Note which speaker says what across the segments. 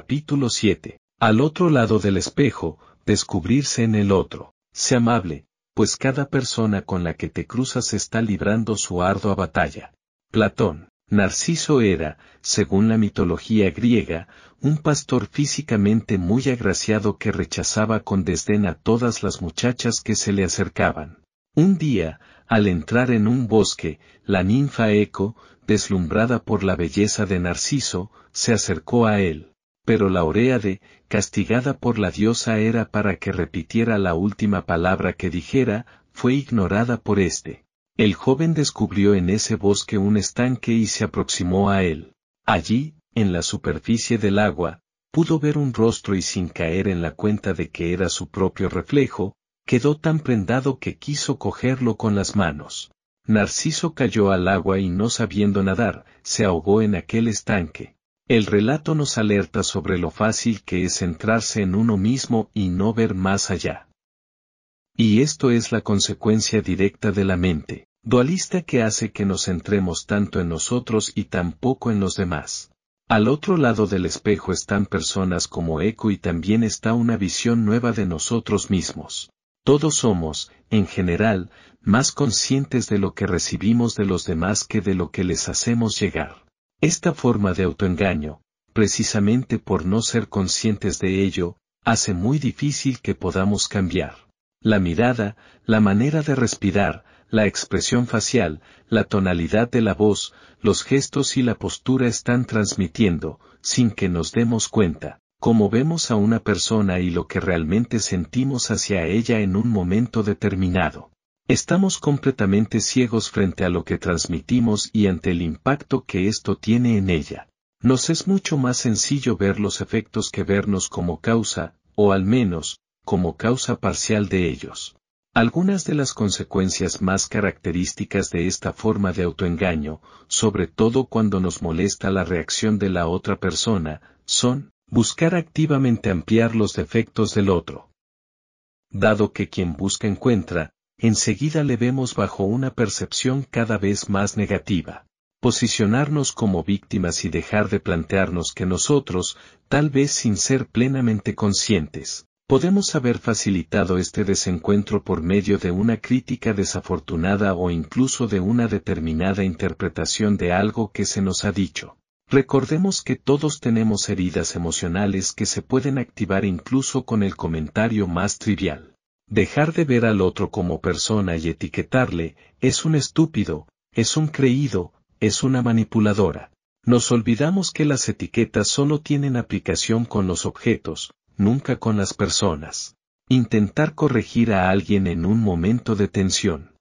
Speaker 1: Capítulo 7. Al otro lado del espejo, descubrirse en el otro. Sé amable, pues cada persona con la que te cruzas está librando su ardua batalla. Platón. Narciso era, según la mitología griega, un pastor físicamente muy agraciado que rechazaba con desdén a todas las muchachas que se le acercaban. Un día, al entrar en un bosque, la ninfa Eco, deslumbrada por la belleza de Narciso, se acercó a él. Pero la Oréade, castigada por la diosa era para que repitiera la última palabra que dijera, fue ignorada por éste. El joven descubrió en ese bosque un estanque y se aproximó a él. Allí, en la superficie del agua, pudo ver un rostro y sin caer en la cuenta de que era su propio reflejo, quedó tan prendado que quiso cogerlo con las manos. Narciso cayó al agua y no sabiendo nadar, se ahogó en aquel estanque. El relato nos alerta sobre lo fácil que es centrarse en uno mismo y no ver más allá. Y esto es la consecuencia directa de la mente dualista que hace que nos centremos tanto en nosotros y tan poco en los demás. Al otro lado del espejo están personas como Eco y también está una visión nueva de nosotros mismos. Todos somos, en general, más conscientes de lo que recibimos de los demás que de lo que les hacemos llegar. Esta forma de autoengaño, precisamente por no ser conscientes de ello, hace muy difícil que podamos cambiar. La mirada, la manera de respirar, la expresión facial, la tonalidad de la voz, los gestos y la postura están transmitiendo, sin que nos demos cuenta, cómo vemos a una persona y lo que realmente sentimos hacia ella en un momento determinado. Estamos completamente ciegos frente a lo que transmitimos y ante el impacto que esto tiene en ella. Nos es mucho más sencillo ver los efectos que vernos como causa, o al menos, como causa parcial de ellos. Algunas de las consecuencias más características de esta forma de autoengaño, sobre todo cuando nos molesta la reacción de la otra persona, son, buscar activamente ampliar los defectos del otro. Dado que quien busca encuentra, enseguida le vemos bajo una percepción cada vez más negativa. Posicionarnos como víctimas y dejar de plantearnos que nosotros, tal vez sin ser plenamente conscientes, Podemos haber facilitado este desencuentro por medio de una crítica desafortunada o incluso de una determinada interpretación de algo que se nos ha dicho. Recordemos que todos tenemos heridas emocionales que se pueden activar incluso con el comentario más trivial. Dejar de ver al otro como persona y etiquetarle, es un estúpido, es un creído, es una manipuladora. Nos olvidamos que las etiquetas solo tienen aplicación con los objetos, nunca con las personas. Intentar corregir a alguien en un momento de tensión.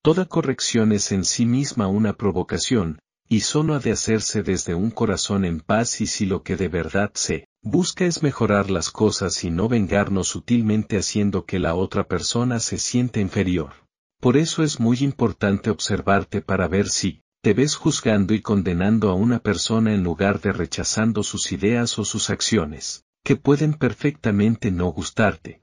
Speaker 1: Toda corrección es en sí misma una provocación, y solo ha de hacerse desde un corazón en paz y si lo que de verdad se busca es mejorar las cosas y no vengarnos sutilmente haciendo que la otra persona se siente inferior. Por eso es muy importante observarte para ver si te ves juzgando y condenando a una persona en lugar de rechazando sus ideas o sus acciones que pueden perfectamente no gustarte.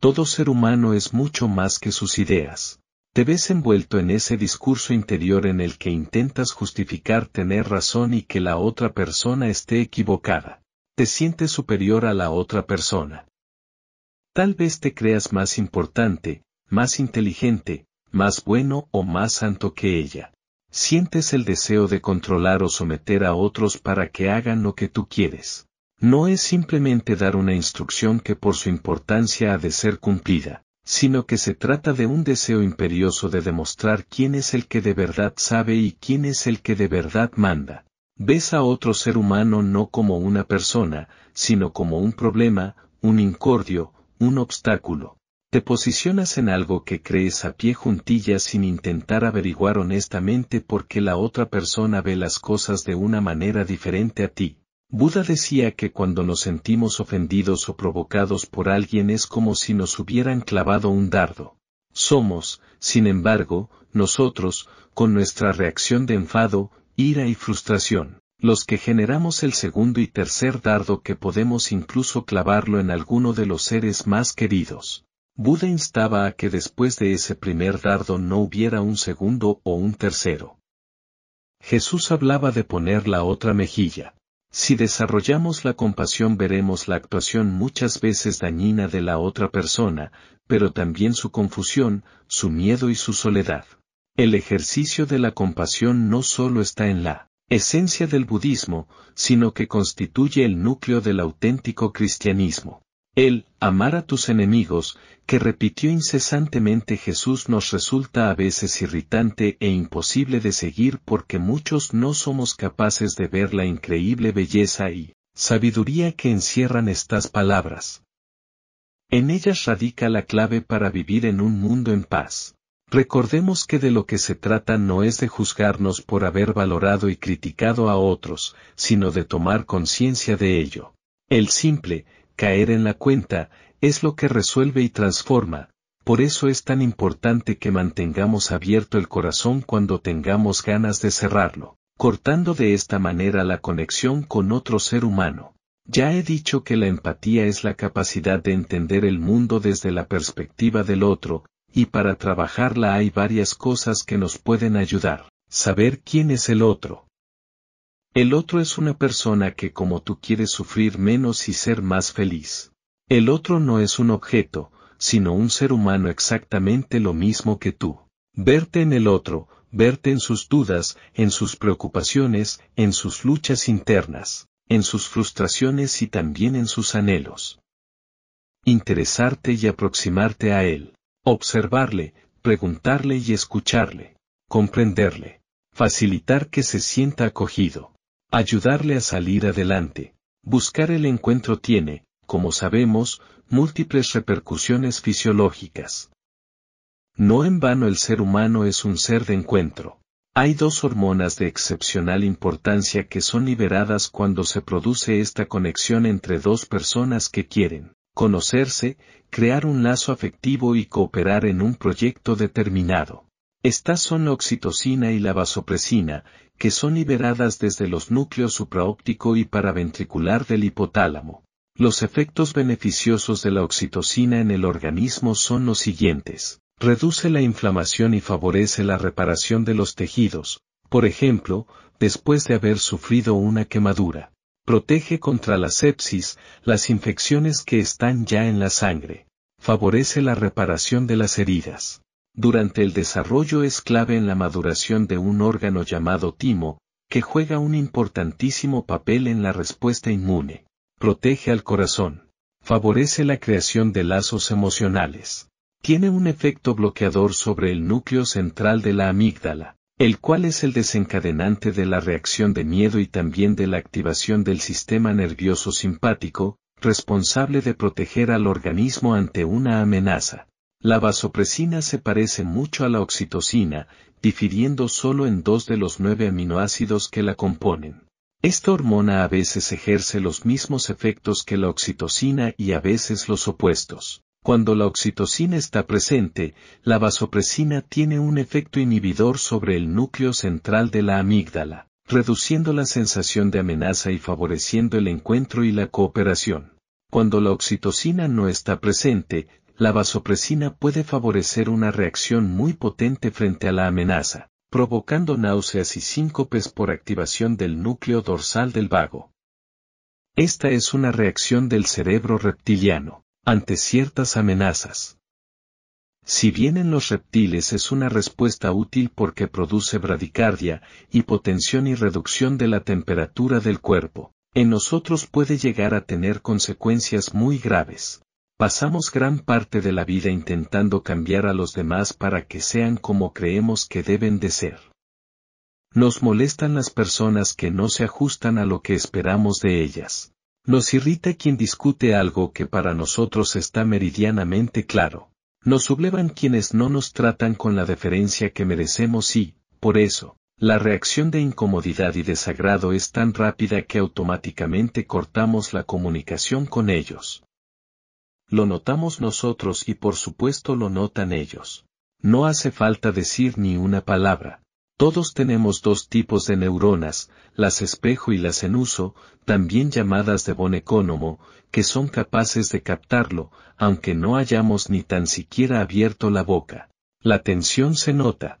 Speaker 1: Todo ser humano es mucho más que sus ideas. Te ves envuelto en ese discurso interior en el que intentas justificar tener razón y que la otra persona esté equivocada. Te sientes superior a la otra persona. Tal vez te creas más importante, más inteligente, más bueno o más santo que ella. Sientes el deseo de controlar o someter a otros para que hagan lo que tú quieres no es simplemente dar una instrucción que por su importancia ha de ser cumplida, sino que se trata de un deseo imperioso de demostrar quién es el que de verdad sabe y quién es el que de verdad manda. Ves a otro ser humano no como una persona, sino como un problema, un incordio, un obstáculo. Te posicionas en algo que crees a pie juntillas sin intentar averiguar honestamente por qué la otra persona ve las cosas de una manera diferente a ti. Buda decía que cuando nos sentimos ofendidos o provocados por alguien es como si nos hubieran clavado un dardo. Somos, sin embargo, nosotros, con nuestra reacción de enfado, ira y frustración, los que generamos el segundo y tercer dardo que podemos incluso clavarlo en alguno de los seres más queridos. Buda instaba a que después de ese primer dardo no hubiera un segundo o un tercero. Jesús hablaba de poner la otra mejilla. Si desarrollamos la compasión veremos la actuación muchas veces dañina de la otra persona, pero también su confusión, su miedo y su soledad. El ejercicio de la compasión no solo está en la esencia del budismo, sino que constituye el núcleo del auténtico cristianismo. El amar a tus enemigos, que repitió incesantemente Jesús nos resulta a veces irritante e imposible de seguir porque muchos no somos capaces de ver la increíble belleza y sabiduría que encierran estas palabras. En ellas radica la clave para vivir en un mundo en paz. Recordemos que de lo que se trata no es de juzgarnos por haber valorado y criticado a otros, sino de tomar conciencia de ello. El simple, caer en la cuenta, es lo que resuelve y transforma, por eso es tan importante que mantengamos abierto el corazón cuando tengamos ganas de cerrarlo, cortando de esta manera la conexión con otro ser humano. Ya he dicho que la empatía es la capacidad de entender el mundo desde la perspectiva del otro, y para trabajarla hay varias cosas que nos pueden ayudar. Saber quién es el otro. El otro es una persona que como tú quieres sufrir menos y ser más feliz. El otro no es un objeto, sino un ser humano exactamente lo mismo que tú. Verte en el otro, verte en sus dudas, en sus preocupaciones, en sus luchas internas, en sus frustraciones y también en sus anhelos. Interesarte y aproximarte a él. Observarle, preguntarle y escucharle. Comprenderle. Facilitar que se sienta acogido. Ayudarle a salir adelante. Buscar el encuentro tiene, como sabemos, múltiples repercusiones fisiológicas. No en vano el ser humano es un ser de encuentro. Hay dos hormonas de excepcional importancia que son liberadas cuando se produce esta conexión entre dos personas que quieren conocerse, crear un lazo afectivo y cooperar en un proyecto determinado. Estas son la oxitocina y la vasopresina, que son liberadas desde los núcleos supraóptico y paraventricular del hipotálamo. Los efectos beneficiosos de la oxitocina en el organismo son los siguientes. Reduce la inflamación y favorece la reparación de los tejidos, por ejemplo, después de haber sufrido una quemadura. Protege contra la sepsis, las infecciones que están ya en la sangre. Favorece la reparación de las heridas. Durante el desarrollo es clave en la maduración de un órgano llamado timo, que juega un importantísimo papel en la respuesta inmune. Protege al corazón. Favorece la creación de lazos emocionales. Tiene un efecto bloqueador sobre el núcleo central de la amígdala el cual es el desencadenante de la reacción de miedo y también de la activación del sistema nervioso simpático, responsable de proteger al organismo ante una amenaza. La vasopresina se parece mucho a la oxitocina, difiriendo solo en dos de los nueve aminoácidos que la componen. Esta hormona a veces ejerce los mismos efectos que la oxitocina y a veces los opuestos. Cuando la oxitocina está presente, la vasopresina tiene un efecto inhibidor sobre el núcleo central de la amígdala, reduciendo la sensación de amenaza y favoreciendo el encuentro y la cooperación. Cuando la oxitocina no está presente, la vasopresina puede favorecer una reacción muy potente frente a la amenaza, provocando náuseas y síncopes por activación del núcleo dorsal del vago. Esta es una reacción del cerebro reptiliano ante ciertas amenazas. Si bien en los reptiles es una respuesta útil porque produce bradicardia, hipotensión y reducción de la temperatura del cuerpo, en nosotros puede llegar a tener consecuencias muy graves. Pasamos gran parte de la vida intentando cambiar a los demás para que sean como creemos que deben de ser. Nos molestan las personas que no se ajustan a lo que esperamos de ellas. Nos irrita quien discute algo que para nosotros está meridianamente claro. Nos sublevan quienes no nos tratan con la deferencia que merecemos y, por eso, La reacción de incomodidad y desagrado es tan rápida que automáticamente cortamos la comunicación con ellos. Lo notamos nosotros y por supuesto lo notan ellos. No hace falta decir ni una palabra. Todos tenemos dos tipos de neuronas, las espejo y las en uso, también llamadas de bonecónomo, que son capaces de captarlo, aunque no hayamos ni tan siquiera abierto la boca. La tensión se nota.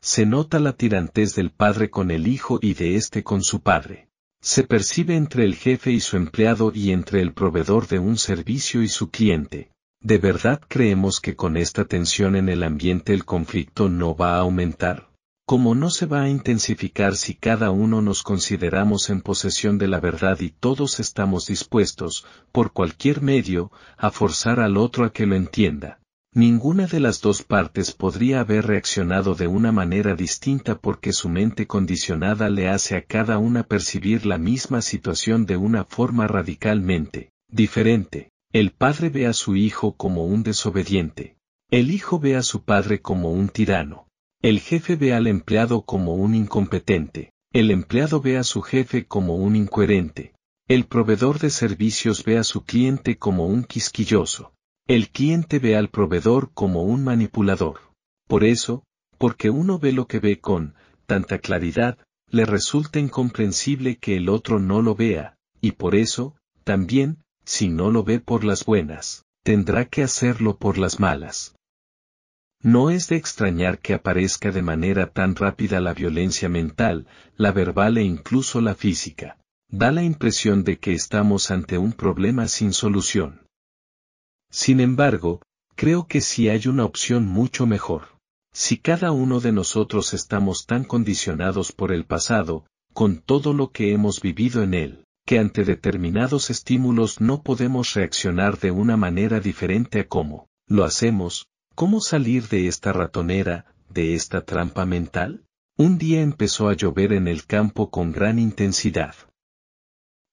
Speaker 1: Se nota la tirantez del padre con el hijo y de éste con su padre. Se percibe entre el jefe y su empleado y entre el proveedor de un servicio y su cliente. ¿De verdad creemos que con esta tensión en el ambiente el conflicto no va a aumentar? Como no se va a intensificar si cada uno nos consideramos en posesión de la verdad y todos estamos dispuestos, por cualquier medio, a forzar al otro a que lo entienda. Ninguna de las dos partes podría haber reaccionado de una manera distinta porque su mente condicionada le hace a cada una percibir la misma situación de una forma radicalmente diferente. El padre ve a su hijo como un desobediente. El hijo ve a su padre como un tirano. El jefe ve al empleado como un incompetente, el empleado ve a su jefe como un incoherente, el proveedor de servicios ve a su cliente como un quisquilloso, el cliente ve al proveedor como un manipulador. Por eso, porque uno ve lo que ve con tanta claridad, le resulta incomprensible que el otro no lo vea, y por eso, también, si no lo ve por las buenas, tendrá que hacerlo por las malas. No es de extrañar que aparezca de manera tan rápida la violencia mental, la verbal e incluso la física. Da la impresión de que estamos ante un problema sin solución. Sin embargo, creo que sí hay una opción mucho mejor. Si cada uno de nosotros estamos tan condicionados por el pasado, con todo lo que hemos vivido en él, que ante determinados estímulos no podemos reaccionar de una manera diferente a cómo lo hacemos, ¿Cómo salir de esta ratonera, de esta trampa mental? Un día empezó a llover en el campo con gran intensidad.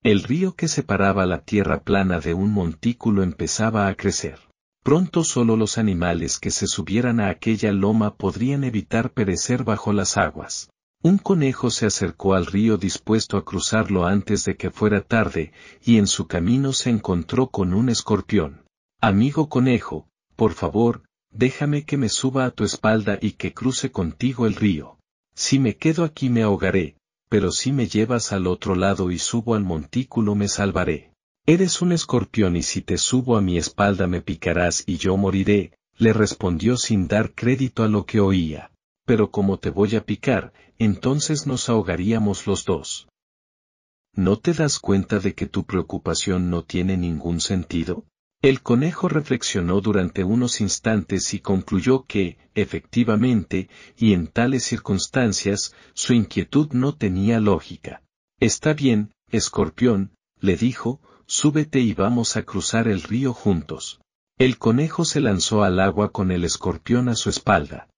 Speaker 1: El río que separaba la tierra plana de un montículo empezaba a crecer. Pronto solo los animales que se subieran a aquella loma podrían evitar perecer bajo las aguas. Un conejo se acercó al río dispuesto a cruzarlo antes de que fuera tarde, y en su camino se encontró con un escorpión. Amigo conejo, por favor, déjame que me suba a tu espalda y que cruce contigo el río. Si me quedo aquí me ahogaré, pero si me llevas al otro lado y subo al montículo me salvaré. Eres un escorpión y si te subo a mi espalda me picarás y yo moriré, le respondió sin dar crédito a lo que oía. Pero como te voy a picar, entonces nos ahogaríamos los dos. ¿No te das cuenta de que tu preocupación no tiene ningún sentido? El conejo reflexionó durante unos instantes y concluyó que, efectivamente, y en tales circunstancias, su inquietud no tenía lógica. Está bien, escorpión, le dijo, súbete y vamos a cruzar el río juntos. El conejo se lanzó al agua con el escorpión a su espalda.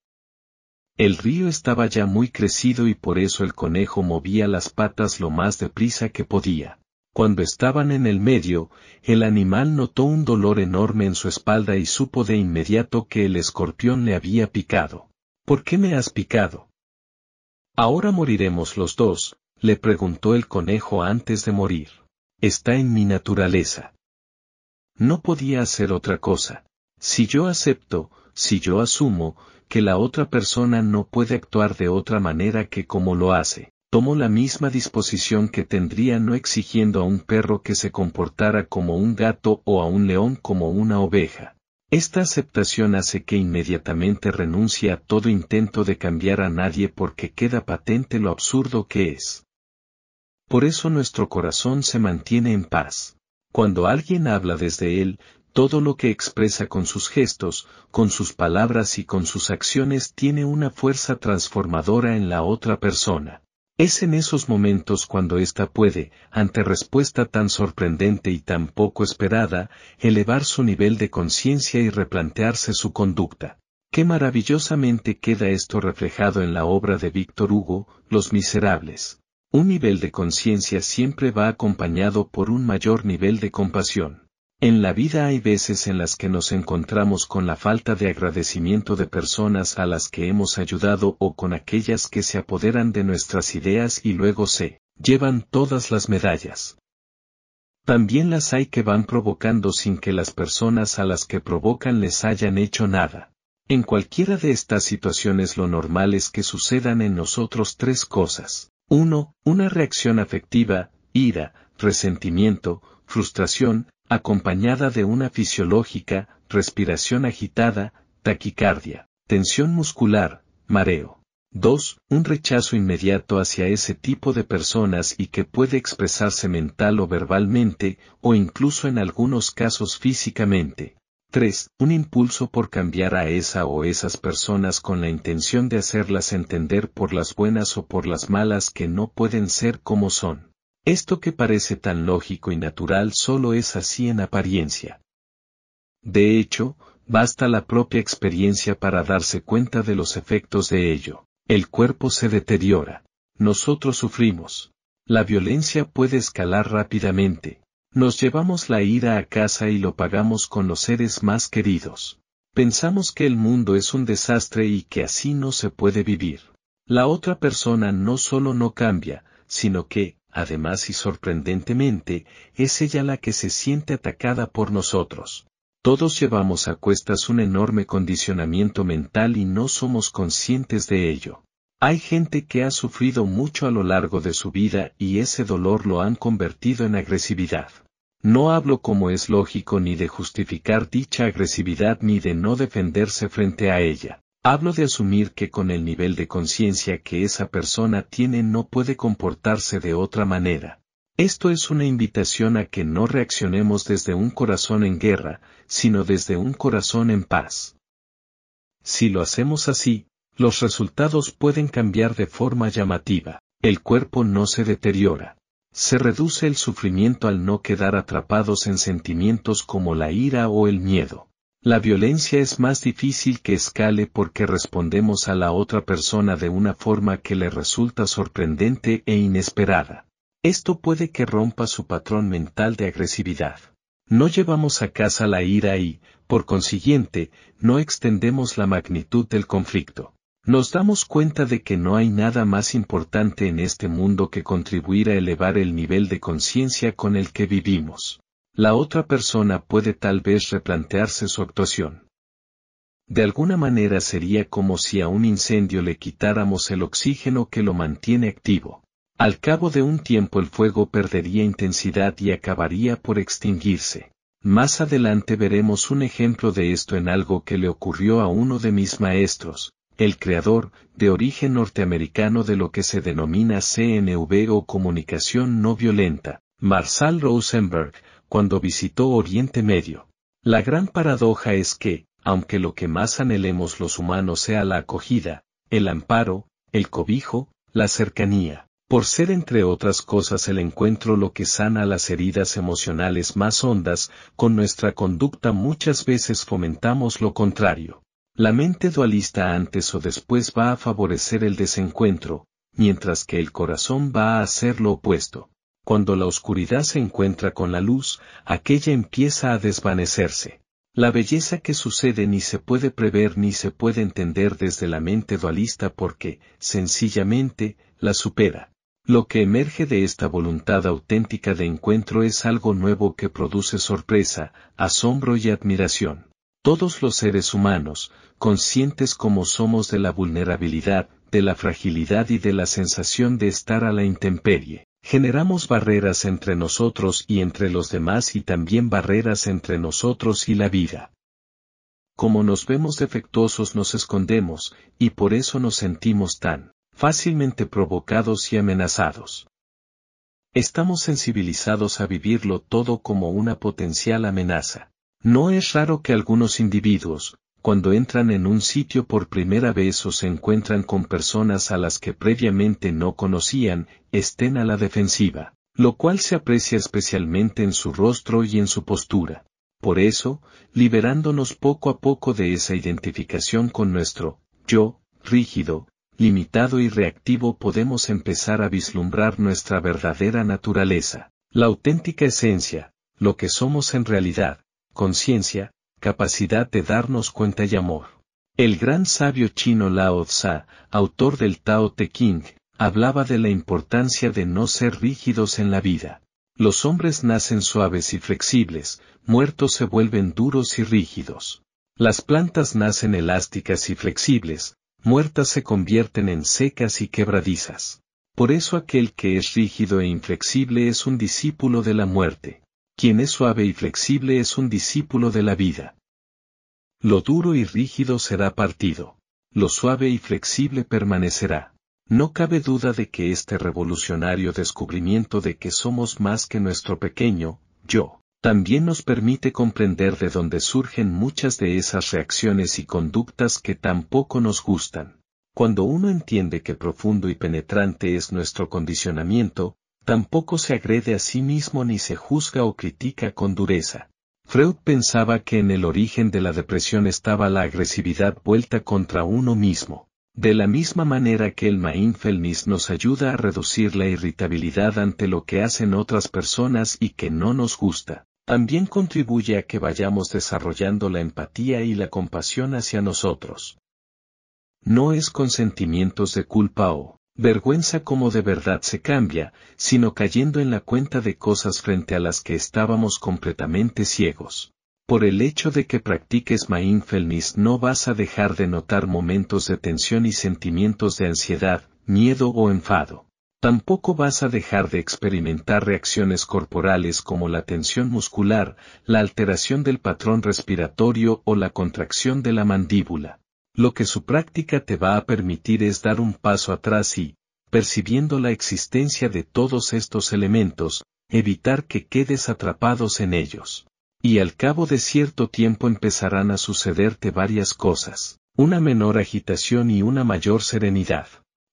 Speaker 1: El río estaba ya muy crecido y por eso el conejo movía las patas lo más deprisa que podía. Cuando estaban en el medio, el animal notó un dolor enorme en su espalda y supo de inmediato que el escorpión le había picado. ¿Por qué me has picado? Ahora moriremos los dos, le preguntó el conejo antes de morir. Está en mi naturaleza. No podía hacer otra cosa. Si yo acepto, si yo asumo, que la otra persona no puede actuar de otra manera que como lo hace, tomó la misma disposición que tendría no exigiendo a un perro que se comportara como un gato o a un león como una oveja. Esta aceptación hace que inmediatamente renuncie a todo intento de cambiar a nadie porque queda patente lo absurdo que es. Por eso nuestro corazón se mantiene en paz. Cuando alguien habla desde él, todo lo que expresa con sus gestos, con sus palabras y con sus acciones tiene una fuerza transformadora en la otra persona. Es en esos momentos cuando ésta puede, ante respuesta tan sorprendente y tan poco esperada, elevar su nivel de conciencia y replantearse su conducta. Qué maravillosamente queda esto reflejado en la obra de Víctor Hugo, Los Miserables. Un nivel de conciencia siempre va acompañado por un mayor nivel de compasión. En la vida hay veces en las que nos encontramos con la falta de agradecimiento de personas a las que hemos ayudado o con aquellas que se apoderan de nuestras ideas y luego se llevan todas las medallas. También las hay que van provocando sin que las personas a las que provocan les hayan hecho nada. En cualquiera de estas situaciones lo normal es que sucedan en nosotros tres cosas. 1. Una reacción afectiva, ira, resentimiento, frustración, acompañada de una fisiológica, respiración agitada, taquicardia, tensión muscular, mareo. 2. Un rechazo inmediato hacia ese tipo de personas y que puede expresarse mental o verbalmente, o incluso en algunos casos físicamente. 3. Un impulso por cambiar a esa o esas personas con la intención de hacerlas entender por las buenas o por las malas que no pueden ser como son. Esto que parece tan lógico y natural solo es así en apariencia. De hecho, basta la propia experiencia para darse cuenta de los efectos de ello. El cuerpo se deteriora. Nosotros sufrimos. La violencia puede escalar rápidamente. Nos llevamos la ira a casa y lo pagamos con los seres más queridos. Pensamos que el mundo es un desastre y que así no se puede vivir. La otra persona no solo no cambia, sino que, además y sorprendentemente, es ella la que se siente atacada por nosotros. Todos llevamos a cuestas un enorme condicionamiento mental y no somos conscientes de ello. Hay gente que ha sufrido mucho a lo largo de su vida y ese dolor lo han convertido en agresividad. No hablo como es lógico ni de justificar dicha agresividad ni de no defenderse frente a ella. Hablo de asumir que con el nivel de conciencia que esa persona tiene no puede comportarse de otra manera. Esto es una invitación a que no reaccionemos desde un corazón en guerra, sino desde un corazón en paz. Si lo hacemos así, los resultados pueden cambiar de forma llamativa. El cuerpo no se deteriora. Se reduce el sufrimiento al no quedar atrapados en sentimientos como la ira o el miedo. La violencia es más difícil que escale porque respondemos a la otra persona de una forma que le resulta sorprendente e inesperada. Esto puede que rompa su patrón mental de agresividad. No llevamos a casa la ira y, por consiguiente, no extendemos la magnitud del conflicto. Nos damos cuenta de que no hay nada más importante en este mundo que contribuir a elevar el nivel de conciencia con el que vivimos la otra persona puede tal vez replantearse su actuación. De alguna manera sería como si a un incendio le quitáramos el oxígeno que lo mantiene activo. Al cabo de un tiempo el fuego perdería intensidad y acabaría por extinguirse. Más adelante veremos un ejemplo de esto en algo que le ocurrió a uno de mis maestros, el creador, de origen norteamericano de lo que se denomina CNV o comunicación no violenta, Marshall Rosenberg, cuando visitó Oriente Medio. La gran paradoja es que, aunque lo que más anhelemos los humanos sea la acogida, el amparo, el cobijo, la cercanía, por ser entre otras cosas el encuentro lo que sana las heridas emocionales más hondas, con nuestra conducta muchas veces fomentamos lo contrario. La mente dualista antes o después va a favorecer el desencuentro, mientras que el corazón va a hacer lo opuesto. Cuando la oscuridad se encuentra con la luz, aquella empieza a desvanecerse. La belleza que sucede ni se puede prever ni se puede entender desde la mente dualista porque, sencillamente, la supera. Lo que emerge de esta voluntad auténtica de encuentro es algo nuevo que produce sorpresa, asombro y admiración. Todos los seres humanos, conscientes como somos de la vulnerabilidad, de la fragilidad y de la sensación de estar a la intemperie, Generamos barreras entre nosotros y entre los demás y también barreras entre nosotros y la vida. Como nos vemos defectuosos nos escondemos, y por eso nos sentimos tan fácilmente provocados y amenazados. Estamos sensibilizados a vivirlo todo como una potencial amenaza. No es raro que algunos individuos, cuando entran en un sitio por primera vez o se encuentran con personas a las que previamente no conocían, estén a la defensiva, lo cual se aprecia especialmente en su rostro y en su postura. Por eso, liberándonos poco a poco de esa identificación con nuestro yo, rígido, limitado y reactivo podemos empezar a vislumbrar nuestra verdadera naturaleza, la auténtica esencia, lo que somos en realidad, conciencia, capacidad de darnos cuenta y amor. El gran sabio chino Lao Tzu, autor del Tao Te Ching, hablaba de la importancia de no ser rígidos en la vida. Los hombres nacen suaves y flexibles, muertos se vuelven duros y rígidos. Las plantas nacen elásticas y flexibles, muertas se convierten en secas y quebradizas. Por eso aquel que es rígido e inflexible es un discípulo de la muerte. Quien es suave y flexible es un discípulo de la vida. Lo duro y rígido será partido. Lo suave y flexible permanecerá. No cabe duda de que este revolucionario descubrimiento de que somos más que nuestro pequeño, yo, también nos permite comprender de dónde surgen muchas de esas reacciones y conductas que tampoco nos gustan. Cuando uno entiende que profundo y penetrante es nuestro condicionamiento, tampoco se agrede a sí mismo ni se juzga o critica con dureza. Freud pensaba que en el origen de la depresión estaba la agresividad vuelta contra uno mismo. De la misma manera que el mindfulness nos ayuda a reducir la irritabilidad ante lo que hacen otras personas y que no nos gusta, también contribuye a que vayamos desarrollando la empatía y la compasión hacia nosotros. No es con sentimientos de culpa o vergüenza como de verdad se cambia, sino cayendo en la cuenta de cosas frente a las que estábamos completamente ciegos. Por el hecho de que practiques mindfulness no vas a dejar de notar momentos de tensión y sentimientos de ansiedad, miedo o enfado. Tampoco vas a dejar de experimentar reacciones corporales como la tensión muscular, la alteración del patrón respiratorio o la contracción de la mandíbula. Lo que su práctica te va a permitir es dar un paso atrás y, percibiendo la existencia de todos estos elementos, evitar que quedes atrapados en ellos. Y al cabo de cierto tiempo empezarán a sucederte varias cosas, una menor agitación y una mayor serenidad.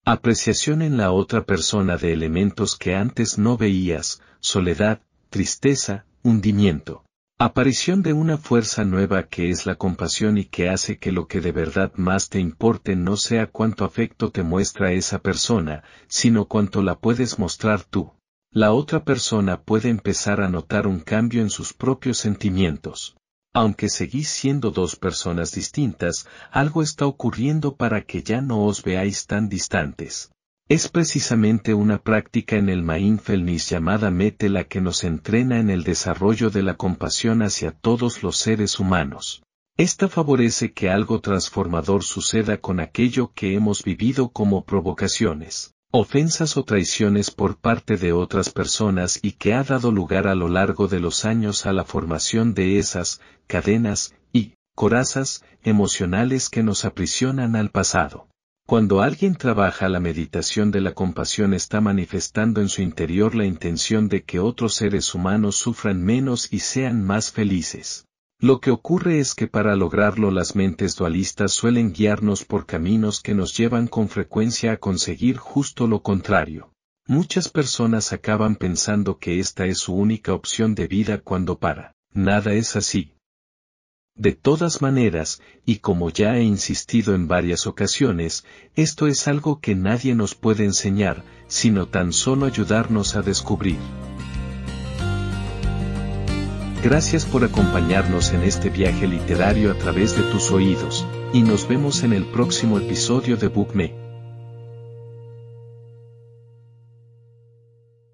Speaker 1: Apreciación en la otra persona de elementos que antes no veías, soledad, tristeza, hundimiento. Aparición de una fuerza nueva que es la compasión y que hace que lo que de verdad más te importe no sea cuánto afecto te muestra esa persona, sino cuánto la puedes mostrar tú. La otra persona puede empezar a notar un cambio en sus propios sentimientos. Aunque seguís siendo dos personas distintas, algo está ocurriendo para que ya no os veáis tan distantes. Es precisamente una práctica en el mindfulness llamada Mete la que nos entrena en el desarrollo de la compasión hacia todos los seres humanos. Esta favorece que algo transformador suceda con aquello que hemos vivido como provocaciones, ofensas o traiciones por parte de otras personas y que ha dado lugar a lo largo de los años a la formación de esas cadenas y corazas emocionales que nos aprisionan al pasado. Cuando alguien trabaja la meditación de la compasión está manifestando en su interior la intención de que otros seres humanos sufran menos y sean más felices. Lo que ocurre es que para lograrlo las mentes dualistas suelen guiarnos por caminos que nos llevan con frecuencia a conseguir justo lo contrario. Muchas personas acaban pensando que esta es su única opción de vida cuando para. Nada es así. De todas maneras, y como ya he insistido en varias ocasiones, esto es algo que nadie nos puede enseñar, sino tan solo ayudarnos a descubrir. Gracias por acompañarnos en este viaje literario a través de tus oídos, y nos vemos en el próximo episodio de BookMe.